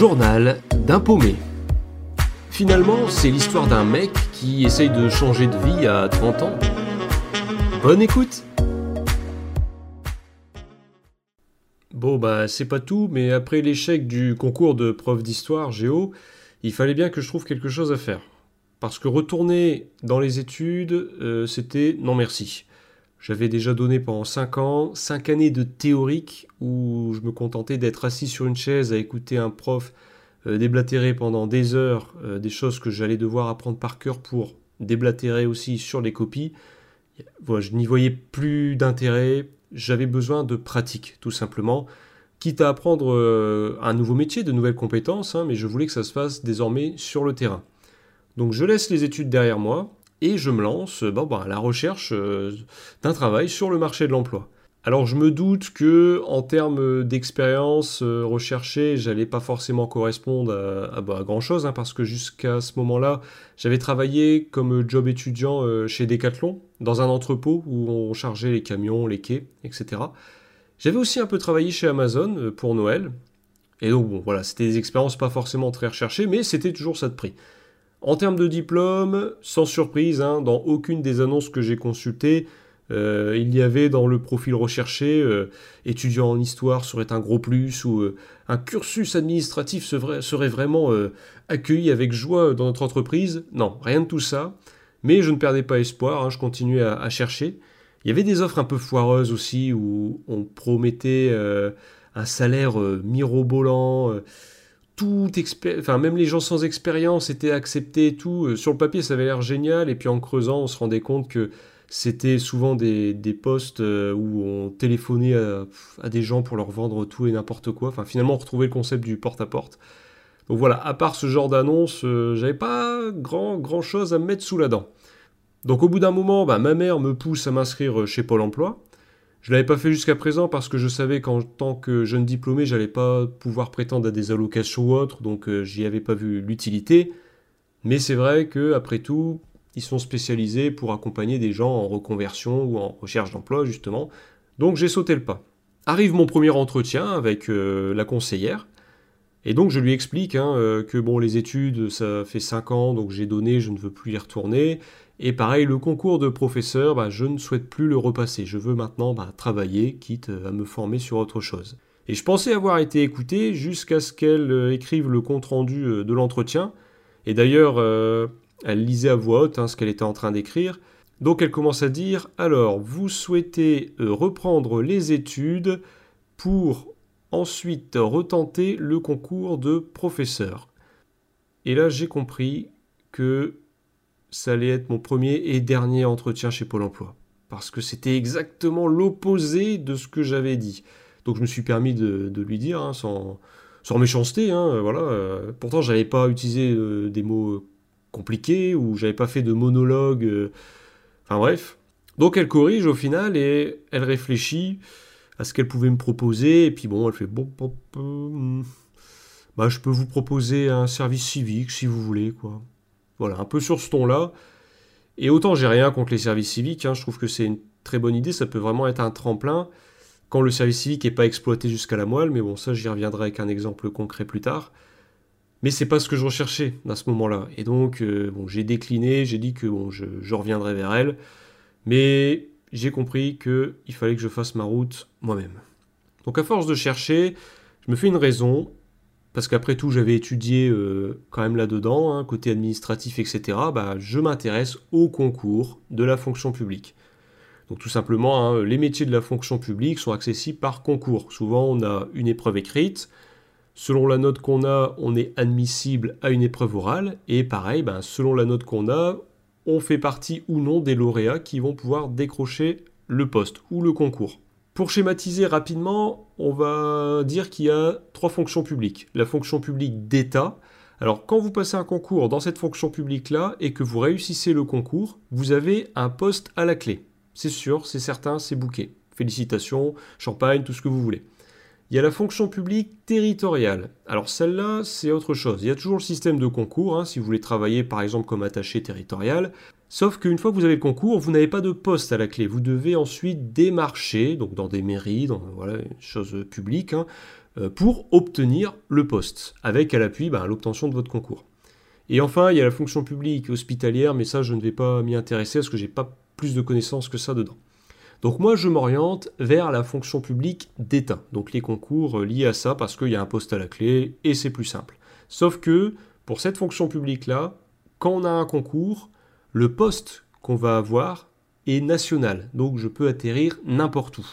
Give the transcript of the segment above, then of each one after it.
journal d'un paumé. Finalement, c'est l'histoire d'un mec qui essaye de changer de vie à 30 ans. Bonne écoute Bon bah c'est pas tout, mais après l'échec du concours de prof d'histoire géo, il fallait bien que je trouve quelque chose à faire. Parce que retourner dans les études, euh, c'était non merci. J'avais déjà donné pendant 5 ans, 5 années de théorique où je me contentais d'être assis sur une chaise à écouter un prof euh, déblatérer pendant des heures euh, des choses que j'allais devoir apprendre par cœur pour déblatérer aussi sur les copies. Voilà, je n'y voyais plus d'intérêt, j'avais besoin de pratique tout simplement, quitte à apprendre euh, un nouveau métier, de nouvelles compétences, hein, mais je voulais que ça se fasse désormais sur le terrain. Donc je laisse les études derrière moi, et je me lance bon, bah, à la recherche euh, d'un travail sur le marché de l'emploi. Alors je me doute que en termes d'expérience euh, recherchée, j'allais pas forcément correspondre à, bah, grand chose, hein, parce que jusqu'à ce moment-là, j'avais travaillé comme job étudiant euh, chez Decathlon, dans un entrepôt où on chargeait les camions, les quais, etc. J'avais aussi un peu travaillé chez Amazon pour Noël. Et donc bon, voilà, c'était des expériences pas forcément très recherchées, mais c'était toujours ça de prix. En termes de diplôme, sans surprise, hein, dans aucune des annonces que j'ai consultées, euh, il y avait dans le profil recherché euh, étudiant en histoire serait un gros plus ou euh, un cursus administratif serait, vraiment accueilli avec joie dans notre entreprise. Non, rien de tout ça. Mais je ne perdais pas espoir, hein, je continuais à, chercher. Il y avait des offres un peu foireuses aussi où on promettait un salaire mirobolant même les gens sans expérience étaient acceptés et tout. Euh, sur le papier, ça avait l'air génial, et puis en creusant, on se rendait compte que c'était souvent des, postes euh, où on téléphonait à, des gens pour leur vendre tout et n'importe quoi. Enfin, finalement, on retrouvait le concept du porte-à-porte. Donc voilà, à part ce genre d'annonce, euh, j'avais pas grand, chose à me mettre sous la dent. Donc au bout d'un moment, bah, ma mère me pousse à m'inscrire chez Pôle Emploi. Je l'avais pas fait jusqu'à présent parce que je savais qu'en tant que jeune diplômé, j'allais pas pouvoir prétendre à des allocations ou autres, donc euh, j'y avais pas vu l'utilité. Mais c'est vrai que après tout, ils sont spécialisés pour accompagner des gens en reconversion ou en recherche d'emploi justement. Donc j'ai sauté le pas. Arrive mon premier entretien avec euh, la conseillère. Et donc je lui explique hein, euh, que bon les études ça fait 5 ans donc j'ai donné, je ne veux plus y retourner et pareil, le concours de professeur, bah, je ne souhaite plus le repasser. Je veux maintenant bah, travailler, quitte à me former sur autre chose. Et je pensais avoir été écouté jusqu'à ce qu'elle euh, écrive le compte-rendu euh, de l'entretien. Et d'ailleurs, euh, elle lisait à voix haute hein, ce qu'elle était en train d'écrire. Donc elle commence à dire, alors, vous souhaitez reprendre les études pour ensuite retenter le concours de professeur. Et là, j'ai compris que ça allait être mon premier et dernier entretien chez Pôle Emploi. Parce que c'était exactement l'opposé de ce que j'avais dit. Donc je me suis permis de, lui dire, hein, sans, méchanceté, hein, euh, voilà. Euh, pourtant, j'avais pas utilisé euh, des mots compliqués ou j'avais pas fait de monologue. enfin bref. Donc elle corrige au final et elle réfléchit à ce qu'elle pouvait me proposer. Et puis bon, elle fait bon, bon bah, je peux vous proposer un service civique si vous voulez, quoi. Voilà, un peu sur ce ton-là. Et autant j'ai rien contre les services civiques, hein, je trouve que c'est une très bonne idée, ça peut vraiment être un tremplin quand le service civique n'est pas exploité jusqu'à la moelle, mais bon, ça j'y reviendrai avec un exemple concret plus tard. Mais c'est pas ce que je recherchais à ce moment-là. Et donc, euh, bon, j'ai décliné, j'ai dit que bon, je, je reviendrai vers elle. Mais j'ai compris qu'il fallait que je fasse ma route moi-même. Donc à force de chercher, je me fais une raison, parce qu'après tout j'avais étudié euh, quand même là-dedans, hein, côté administratif, etc., bah, je m'intéresse au concours de la fonction publique. Donc tout simplement, hein, les métiers de la fonction publique sont accessibles par concours. Souvent on a une épreuve écrite, selon la note qu'on a, on est admissible à une épreuve orale, et pareil, bah, selon la note qu'on a, on fait partie ou non des lauréats qui vont pouvoir décrocher le poste ou le concours. Pour schématiser rapidement, on va dire qu'il y a trois fonctions publiques. La fonction publique d'État. Alors quand vous passez un concours dans cette fonction publique-là et que vous réussissez le concours, vous avez un poste à la clé. C'est sûr, c'est certain, c'est bouquet. Félicitations, champagne, tout ce que vous voulez. Il y a la fonction publique territoriale. Alors celle-là, c'est autre chose. Il y a toujours le système de concours, hein, si vous voulez travailler par exemple comme attaché territorial. Sauf qu'une fois que vous avez le concours, vous n'avez pas de poste à la clé. Vous devez ensuite démarcher, donc dans des mairies, dans voilà, une chose publique, hein, euh, pour obtenir le poste, avec à l'appui ben, l'obtention de votre concours. Et enfin, il y a la fonction publique hospitalière, mais ça, je ne vais pas m'y intéresser parce que j'ai pas plus de connaissances que ça dedans. Donc moi, je m'oriente vers la fonction publique d'État, donc les concours euh, liés à ça, parce qu'il y a un poste à la clé et c'est plus simple. Sauf que pour cette fonction publique-là, quand on a un concours, le poste qu'on va avoir est national, donc je peux atterrir n'importe où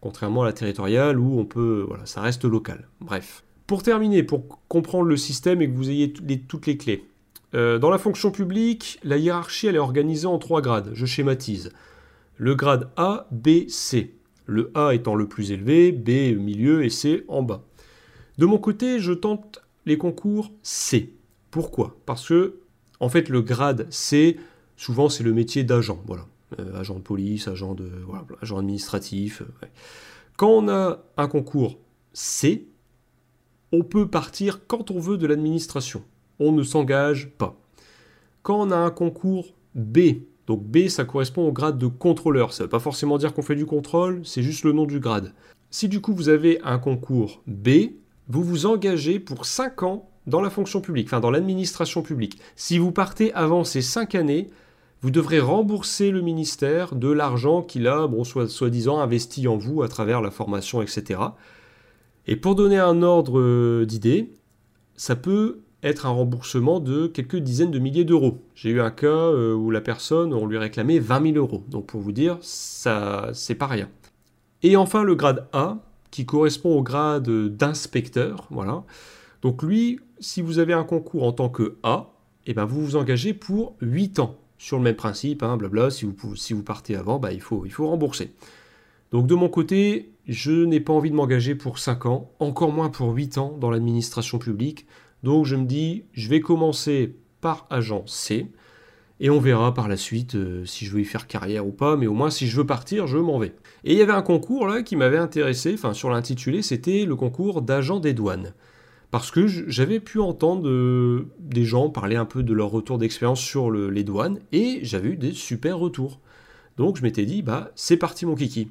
contrairement à la territoriale où on peut, voilà, ça reste local. Bref. Pour terminer, pour comprendre le système et que vous ayez toutes les clés. Euh, dans la fonction publique, la hiérarchie elle est organisée en trois grades. Je schématise. Le grade A, B, C. Le A étant le plus élevé, B au milieu et C en bas. De mon côté, je tente les concours C. Pourquoi? Parce que, en fait, le grade C, souvent c'est le métier d'agent. Voilà. Euh, agent de police, agent, administratif. Euh, quand on a un concours C, on peut partir quand on veut de l'administration. On ne s'engage pas. Quand on a un concours B, donc B, ça correspond au grade de contrôleur. Ça ne veut pas forcément dire qu'on fait du contrôle, c'est juste le nom du grade. Si du coup vous avez un concours B, vous vous engagez pour 5 ans dans la fonction publique, enfin dans l'administration publique. Si vous partez avant ces 5 années, vous devrez rembourser le ministère de l'argent qu'il a, bon, soi-disant, investi en vous à travers la formation, etc. Et pour donner un ordre euh, d'idée, ça peut être un remboursement de quelques dizaines de milliers d'euros. J'ai eu un cas euh, où la personne, on lui réclamait 20 000 euros. Donc pour vous dire, ça, c'est pas rien. Et enfin, le grade A, qui correspond au grade d'inspecteur, voilà. Donc lui, si vous avez un concours en tant que A, eh ben vous vous engagez pour 8 ans sur le même principe, hein, blabla, si vous, partez avant, bah, il, faut, il faut rembourser. Donc de mon côté, je n'ai pas envie de m'engager pour 5 ans, encore moins pour 8 ans dans l'administration publique. Donc je me dis, je vais commencer par agent C, et on verra par la suite euh, si je veux y faire carrière ou pas, mais au moins si je veux partir, je m'en vais. Et il y avait un concours là qui m'avait intéressé, enfin sur l'intitulé, c'était le concours d'agent des douanes parce que j'avais pu entendre euh, des gens parler un peu de leur retour d'expérience sur les douanes et j'avais eu des super retours. Donc je m'étais dit, bah c'est parti mon kiki.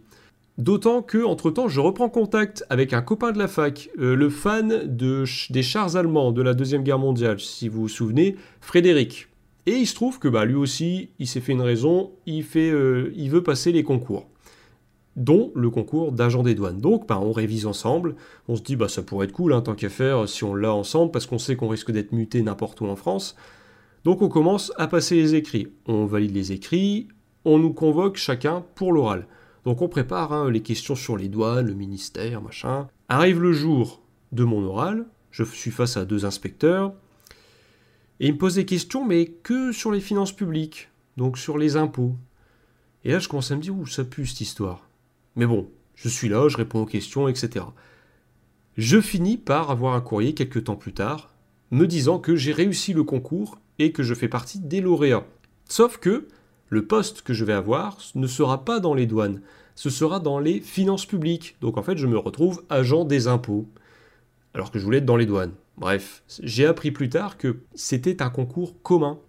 D'autant que, entre-temps, je reprends contact avec un copain de la fac, euh, le fan de, des chars allemands de la Deuxième Guerre mondiale, si vous vous souvenez, Frédéric. Et il se trouve que bah, lui aussi, il s'est fait une raison, il, euh, il veut passer les concours dont le concours d'agent des douanes. Donc bah, on révise ensemble, on se dit bah ça pourrait être cool hein, tant qu'à faire si on l'a ensemble parce qu'on sait qu'on risque d'être muté n'importe où en France. Donc on commence à passer les écrits. On valide les écrits, on nous convoque chacun pour l'oral. Donc on prépare hein, les questions sur les douanes, le ministère, machin. Arrive le jour de mon oral, je suis face à deux inspecteurs, et ils me posent des questions, mais que sur les finances publiques, donc sur les impôts. Et là je commence à me dire, où ça pue cette histoire. Mais bon, je suis là, je réponds aux questions, etc. Je finis par avoir un courrier quelques temps plus tard, me disant que j'ai réussi le concours et que je fais partie des lauréats. Sauf que le poste que je vais avoir ne sera pas dans les douanes, ce sera dans les finances publiques. Donc en fait, je me retrouve agent des impôts, alors que je voulais être dans les douanes. Bref, j'ai appris plus tard que c'était un concours commun.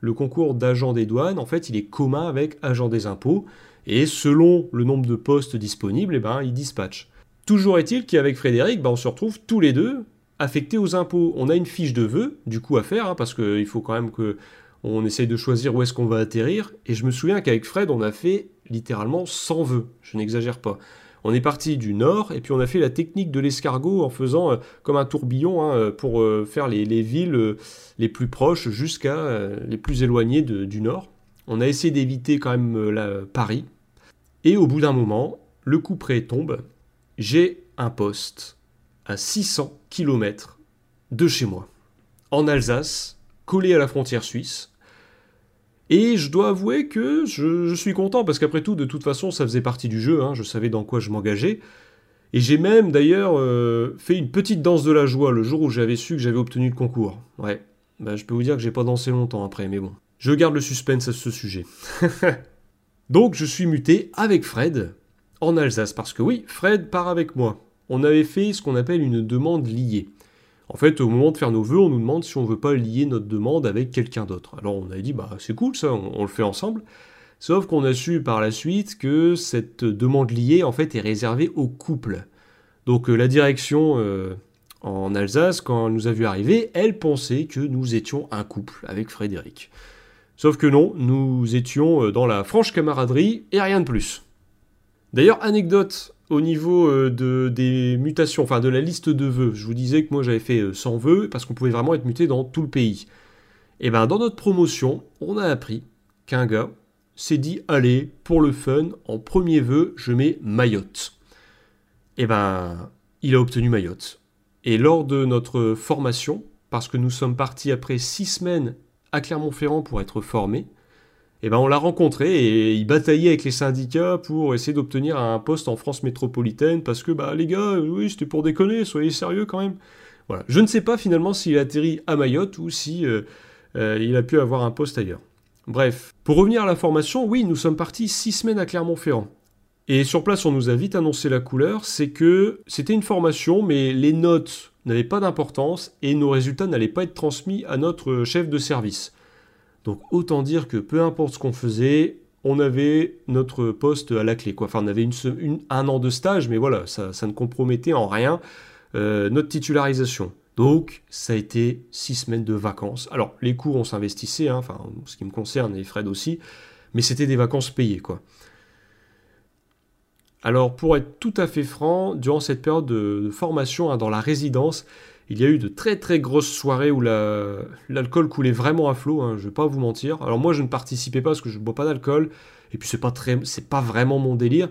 Le concours d'agent des douanes, en fait, il est commun avec agent des impôts, et selon le nombre de postes disponibles, eh ben, ils dispatchent. Toujours est-il qu'avec Frédéric, ben, on se retrouve tous les deux affectés aux impôts. On a une fiche de vœux, du coup, à faire, hein, parce qu'il faut quand même que on essaye de choisir où est-ce qu'on va atterrir. Et je me souviens qu'avec Fred, on a fait littéralement 100 vœux. Je n'exagère pas. On est parti du nord et puis on a fait la technique de l'escargot en faisant euh, comme un tourbillon hein, pour euh, faire les, villes euh, les plus proches jusqu'à les plus éloignées du nord. On a essayé d'éviter quand même Paris, et au bout d'un moment, le coup près tombe. J'ai un poste à 600 km de chez moi, en Alsace, collé à la frontière suisse. Et je dois avouer que je, suis content, parce qu'après tout, de toute façon, ça faisait partie du jeu, hein, je savais dans quoi je m'engageais. Et j'ai même d'ailleurs euh, fait une petite danse de la joie le jour où j'avais su que j'avais obtenu le concours. Ouais, bah, je peux vous dire que j'ai pas dansé longtemps après, mais bon. Je garde le suspense à ce sujet. Donc je suis muté avec Fred en Alsace, parce que oui, Fred part avec moi. On avait fait ce qu'on appelle une demande liée. En fait, au moment de faire nos vœux, on nous demande si on veut pas lier notre demande avec quelqu'un d'autre. Alors on a dit, bah c'est cool ça, on, le fait ensemble. Sauf qu'on a su par la suite que cette demande liée, en fait, est réservée au couple. Donc la direction en Alsace, quand elle nous a vu arriver, elle pensait que nous étions un couple avec Frédéric. Sauf que non, nous étions dans la franche camaraderie et rien de plus. D'ailleurs, anecdote au niveau euh, de, des mutations, enfin de la liste de vœux. Je vous disais que moi j'avais fait 100 euh, vœux parce qu'on pouvait vraiment être muté dans tout le pays. Et eh bien dans notre promotion, on a appris qu'un gars s'est dit allez, pour le fun, en premier vœu, je mets Mayotte. Et eh ben il a obtenu Mayotte. Et lors de notre formation, parce que nous sommes partis après 6 semaines à Clermont-Ferrand pour être formés, eh ben on l'a rencontré et il bataillait avec les syndicats pour essayer d'obtenir un poste en France métropolitaine parce que bah les gars, oui c'était pour déconner, soyez sérieux quand même. Voilà, je ne sais pas finalement s'il a atterri à Mayotte ou si euh, euh, il a pu avoir un poste ailleurs. Bref, pour revenir à la formation, oui, nous sommes partis six semaines à Clermont-Ferrand. Et sur place, on nous a vite annoncé la couleur, c'est que c'était une formation, mais les notes n'avaient pas d'importance et nos résultats n'allaient pas être transmis à notre chef de service. Donc autant dire que peu importe ce qu'on faisait, on avait notre poste à la clé. Quoi. Enfin, on avait un an de stage, mais voilà, ça, ne compromettait en rien euh, notre titularisation. Donc, ça a été six semaines de vacances. Alors, les cours, on s'investissait, hein, enfin, ce qui me concerne, et Fred aussi, mais c'était des vacances payées, quoi. Alors, pour être tout à fait franc, durant cette période de, formation hein, dans la résidence, il y a eu de très très grosses soirées où l'alcool coulait vraiment à flot, hein, je ne vais pas vous mentir. Alors moi je ne participais pas parce que je ne bois pas d'alcool, et puis c'est pas, pas vraiment mon délire.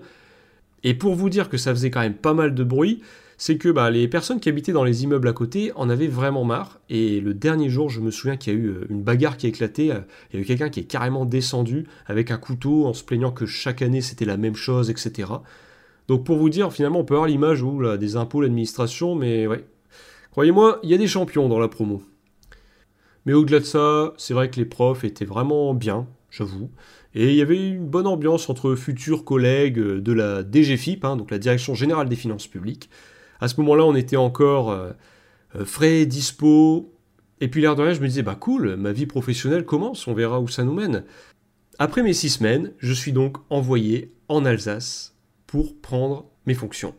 Et pour vous dire que ça faisait quand même pas mal de bruit, c'est que bah, les personnes qui habitaient dans les immeubles à côté en avaient vraiment marre. Et le dernier jour, je me souviens qu'il y a eu euh, une bagarre qui a éclaté. Euh, il y a eu quelqu'un qui est carrément descendu avec un couteau en se plaignant que chaque année c'était la même chose, etc. Donc pour vous dire, finalement, on peut avoir l'image des impôts, l'administration, mais ouais, Croyez-moi, il y a des champions dans la promo. Mais au-delà de ça, c'est vrai que les profs étaient vraiment bien, j'avoue. Et il y avait une bonne ambiance entre futurs collègues de la DGFIP, hein, donc la Direction Générale des Finances Publiques. À ce moment-là, on était encore euh, euh, frais, dispo. Et puis l'air de rien, je me disais, bah cool, ma vie professionnelle commence, on verra où ça nous mène. Après mes six semaines, je suis donc envoyé en Alsace pour prendre mes fonctions.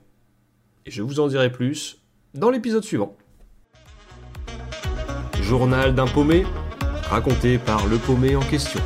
Et je vous en dirai plus dans l'épisode suivant. Journal d'un paumé, raconté par le paumé en question.